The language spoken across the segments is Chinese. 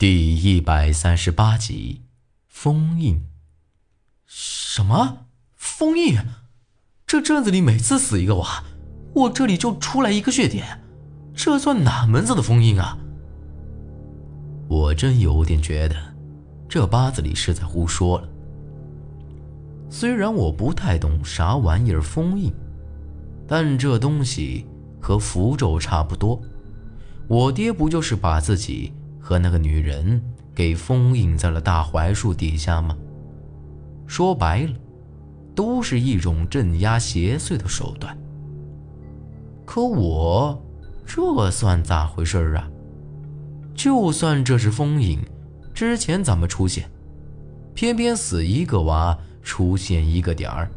第一百三十八集，封印。什么封印？这镇子里每次死一个娃，我这里就出来一个血点，这算哪门子的封印啊？我真有点觉得，这八字里是在胡说了。虽然我不太懂啥玩意儿封印，但这东西和符咒差不多。我爹不就是把自己……和那个女人给封印在了大槐树底下吗？说白了，都是一种镇压邪祟的手段。可我这算咋回事啊？就算这是封印，之前怎么出现？偏偏死一个娃，出现一个点儿。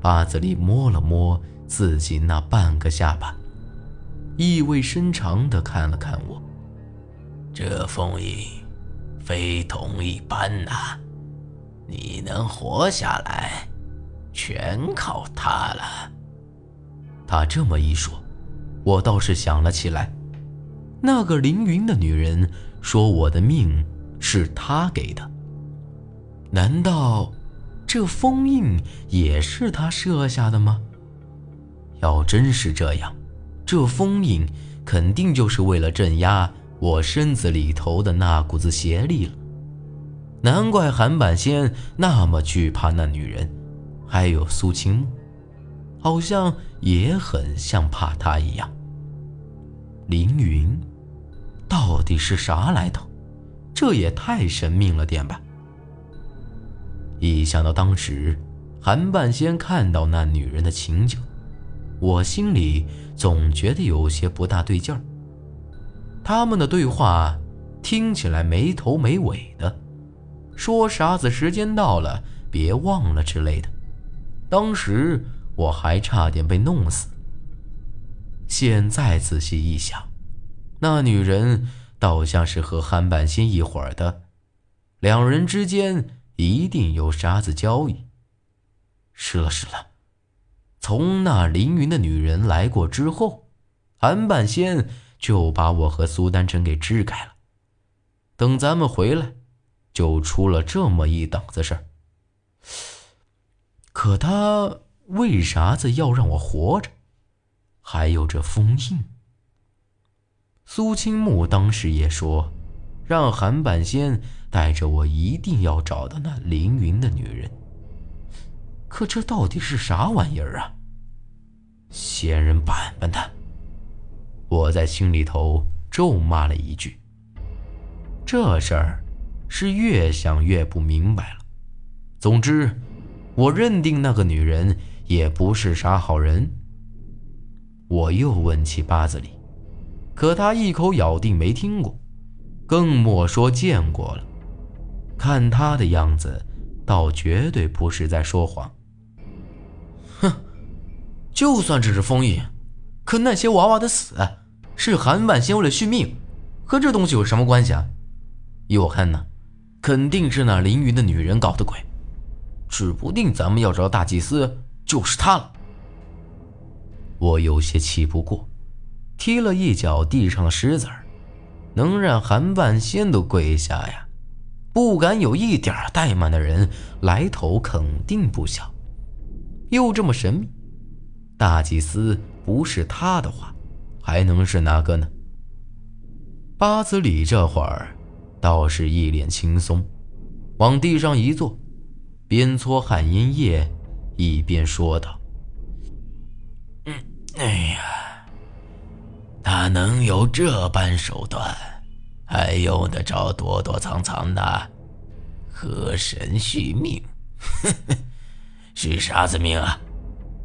八子里摸了摸自己那半个下巴，意味深长地看了看我。这封印非同一般呐！你能活下来，全靠他了。他这么一说，我倒是想了起来。那个凌云的女人说我的命是他给的，难道这封印也是他设下的吗？要真是这样，这封印肯定就是为了镇压。我身子里头的那股子邪力了，难怪韩半仙那么惧怕那女人，还有苏青木，好像也很像怕她一样。凌云，到底是啥来头？这也太神秘了点吧！一想到当时韩半仙看到那女人的情景，我心里总觉得有些不大对劲儿。他们的对话听起来没头没尾的，说啥子时间到了别忘了之类的。当时我还差点被弄死。现在仔细一想，那女人倒像是和韩半仙一伙的，两人之间一定有啥子交易。是了是了，从那凌云的女人来过之后，韩半仙。就把我和苏丹晨给支开了。等咱们回来，就出了这么一档子事儿。可他为啥子要让我活着？还有这封印。苏青木当时也说，让韩半仙带着我一定要找到那凌云的女人。可这到底是啥玩意儿啊？仙人板板的！我在心里头咒骂了一句。这事儿是越想越不明白了。总之，我认定那个女人也不是啥好人。我又问起八子里，可他一口咬定没听过，更莫说见过了。看他的样子，倒绝对不是在说谎。哼，就算只是封印。可那些娃娃的死是韩半仙为了续命，和这东西有什么关系啊？依我看呢，肯定是那凌云的女人搞的鬼，指不定咱们要找大祭司就是她了。我有些气不过，踢了一脚地上的石子，能让韩半仙都跪下呀？不敢有一点怠慢的人，来头肯定不小，又这么神秘，大祭司。不是他的话，还能是哪个呢？八子里这会儿倒是一脸轻松，往地上一坐，边搓旱烟叶，一边说道：“嗯，哎呀，他能有这般手段，还用得着躲躲藏藏的？河神续命，是啥子命啊？”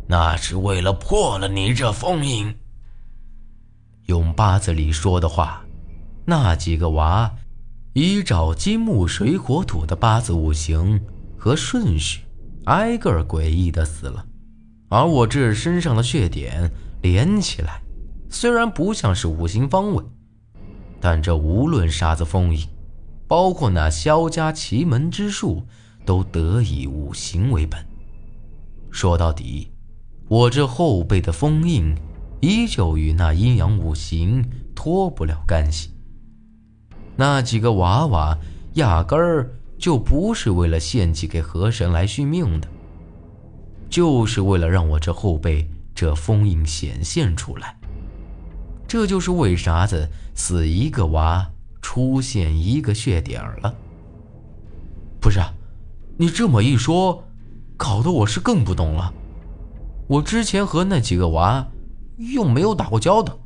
那是为了破了你这封印。用八字里说的话，那几个娃依照金木水火土的八字五行和顺序，挨个诡异的死了。而我这身上的血点连起来，虽然不像是五行方位，但这无论啥子封印，包括那萧家奇门之术，都得以五行为本。说到底。我这后背的封印，依旧与那阴阳五行脱不了干系。那几个娃娃压根儿就不是为了献祭给河神来续命的，就是为了让我这后背这封印显现出来。这就是为啥子死一个娃出现一个血点儿了。不是，你这么一说，搞得我是更不懂了。我之前和那几个娃又没有打过交道，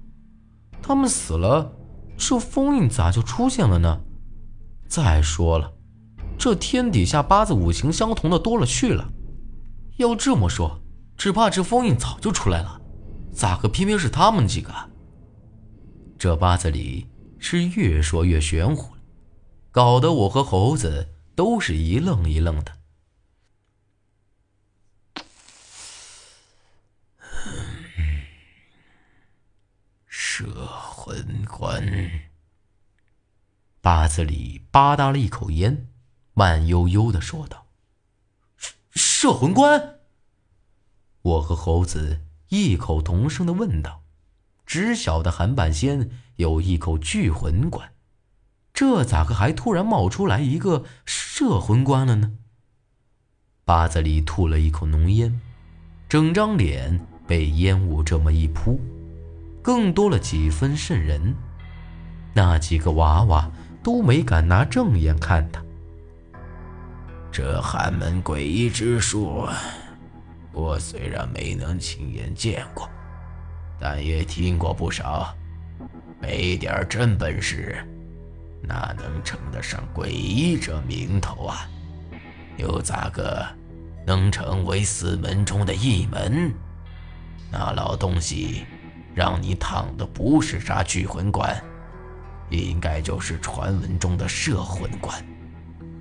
他们死了。这封印咋就出现了呢？再说了，这天底下八字五行相同的多了去了。要这么说，只怕这封印早就出来了，咋个偏偏是他们几个？这八字里是越说越玄乎了，搞得我和猴子都是一愣一愣的。摄魂关。八字里吧嗒了一口烟，慢悠悠的说道：“摄魂关。”我和猴子异口同声的问道：“只晓得韩半仙有一口聚魂关，这咋个还突然冒出来一个摄魂关了呢？”八字里吐了一口浓烟，整张脸被烟雾这么一扑。更多了几分渗人，那几个娃娃都没敢拿正眼看他。这寒门诡异之术，我虽然没能亲眼见过，但也听过不少。没点真本事，哪能称得上诡异这名头啊？又咋个能成为四门中的一门？那老东西。让你躺的不是啥聚魂棺，应该就是传闻中的摄魂棺，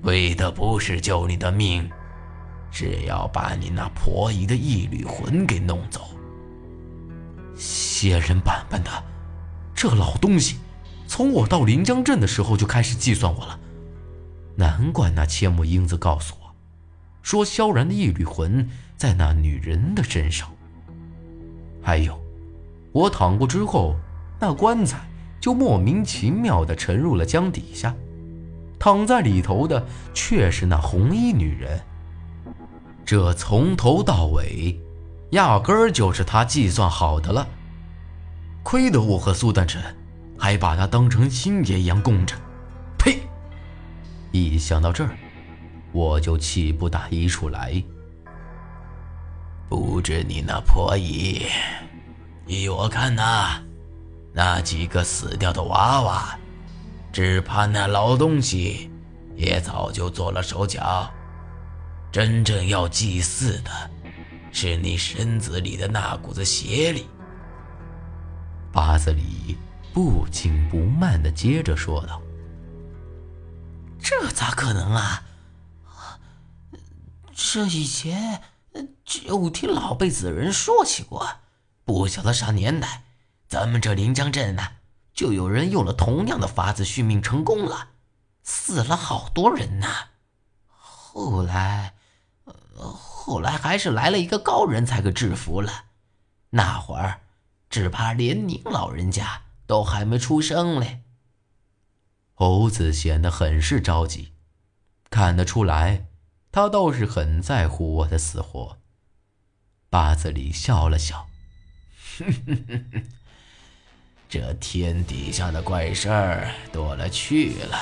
为的不是救你的命，是要把你那婆姨的一缕魂给弄走。仙人板板的，这老东西，从我到临江镇的时候就开始计算我了，难怪那千木英子告诉我，说萧然的一缕魂在那女人的身上，还有。我躺过之后，那棺材就莫名其妙地沉入了江底下，躺在里头的却是那红衣女人。这从头到尾，压根儿就是他计算好的了。亏得我和苏丹臣还把他当成亲爷一样供着。呸！一想到这儿，我就气不打一处来。不知你那婆姨。依我看呐，那几个死掉的娃娃，只怕那老东西也早就做了手脚。真正要祭祀的，是你身子里的那股子邪力。八字里不紧不慢的接着说道：“这咋可能啊？这以前就听老辈子的人说起过。”不晓得啥年代，咱们这临江镇呢，就有人用了同样的法子续命成功了，死了好多人呐。后来，后来还是来了一个高人才给制服了。那会儿，只怕连您老人家都还没出生嘞。猴子显得很是着急，看得出来，他倒是很在乎我的死活。八字里笑了笑。哼哼哼哼，这天底下的怪事儿多了去了。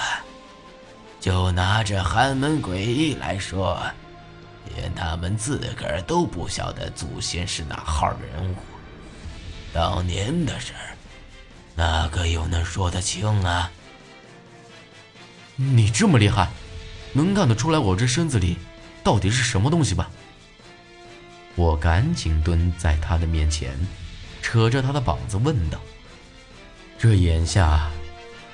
就拿这寒门诡异来说，连他们自个儿都不晓得祖先是哪号人物。当年的事儿，哪个又能说得清啊？你这么厉害，能看得出来我这身子里到底是什么东西吧？我赶紧蹲在他的面前。扯着他的膀子问道：“这眼下，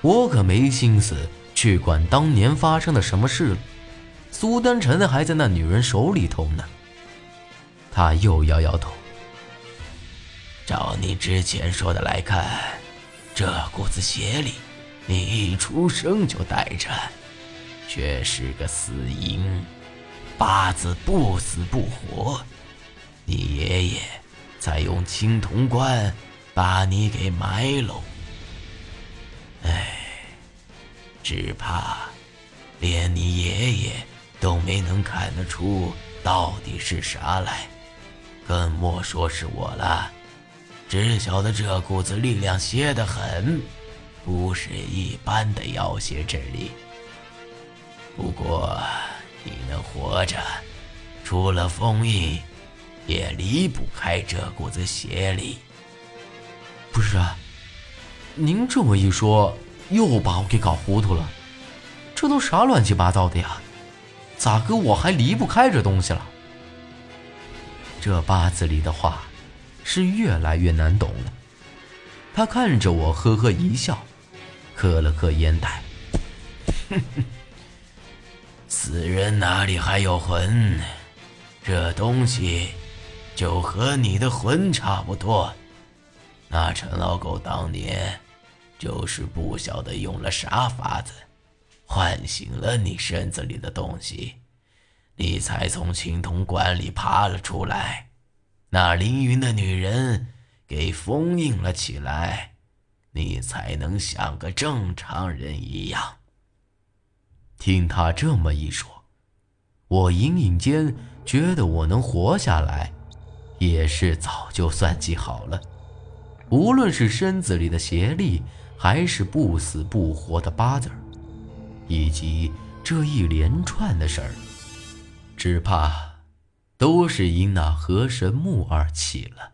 我可没心思去管当年发生的什么事了。苏丹臣还在那女人手里头呢。”他又摇摇头：“照你之前说的来看，这股子邪力，你一出生就带着，却是个死婴，八字不死不活。你爷爷……”再用青铜棺把你给埋喽！哎，只怕连你爷爷都没能看得出到底是啥来，更莫说是我了。只晓得这股子力量邪得很，不是一般的妖邪之力。不过你能活着，除了封印，也离不开这股子邪力。不是啊，您这么一说，又把我给搞糊涂了。这都啥乱七八糟的呀？咋个我还离不开这东西了？这八字里的话，是越来越难懂了。他看着我，呵呵一笑，磕了磕烟袋。哼哼死人哪里还有魂？这东西就和你的魂差不多。那陈老狗当年就是不晓得用了啥法子，唤醒了你身子里的东西，你才从青铜棺里爬了出来。那凌云的女人给封印了起来，你才能像个正常人一样。听他这么一说，我隐隐间觉得我能活下来，也是早就算计好了。无论是身子里的邪力，还是不死不活的八字儿，以及这一连串的事儿，只怕都是因那河神木而起了。